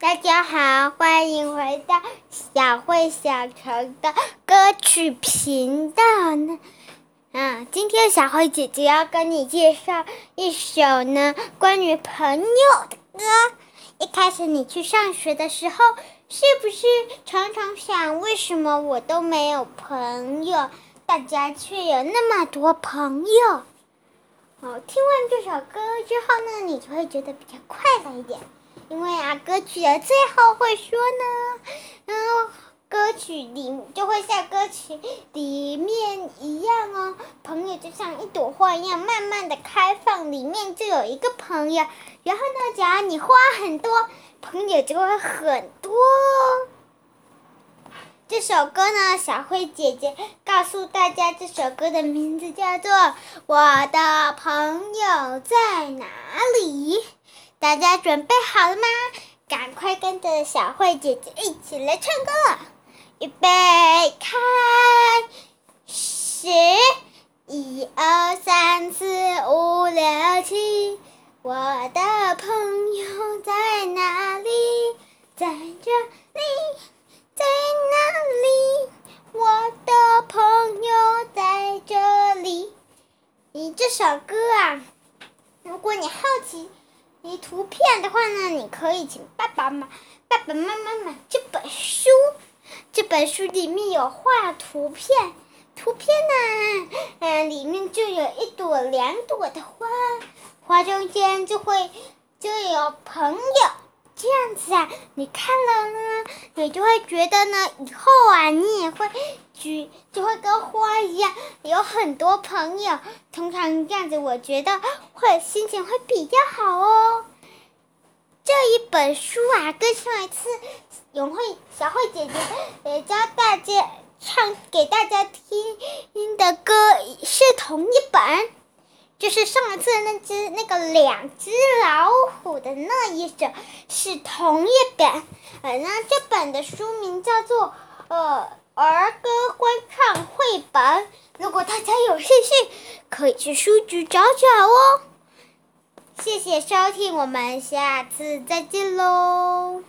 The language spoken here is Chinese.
大家好，欢迎回到小慧小城的歌曲频道呢。嗯，今天小慧姐姐要跟你介绍一首呢关于朋友的歌。一开始你去上学的时候，是不是常常想，为什么我都没有朋友，大家却有那么多朋友？哦，听完这首歌之后呢，你就会觉得比较快乐一点。因为啊，歌曲的最后会说呢，嗯，歌曲里就会像歌曲里面一样哦，朋友就像一朵花一样，慢慢的开放，里面就有一个朋友。然后呢，只要你花很多，朋友就会很多。这首歌呢，小慧姐姐告诉大家，这首歌的名字叫做《我的朋友在哪里》。大家准备好了吗？赶快跟着小慧姐姐一起来唱歌！预备，开始！一二三四五六七，我的朋友在哪里？在这里，在哪里？我的朋友在这里。你这首歌啊，如果你好奇。你图片的话呢，你可以请爸爸妈爸爸妈妈买这本书。这本书里面有画图片，图片呢，嗯，里面就有一朵、两朵的花，花中间就会就有朋友，这样子啊，你看了呢，你就会觉得呢，以后啊，你也会举，就会跟花一样，有很多朋友。通常这样子，我觉得会心情会比较好哦。这一本书啊，跟上一次永慧小慧姐姐呃教大家唱给大家听的歌是同一本，就是上一次那只那个两只老虎的那一首是同一本。呃，那这本的书名叫做呃儿歌欢唱绘本。如果大家有兴趣，可以去书局找找哦。谢谢收听，我们下次再见喽。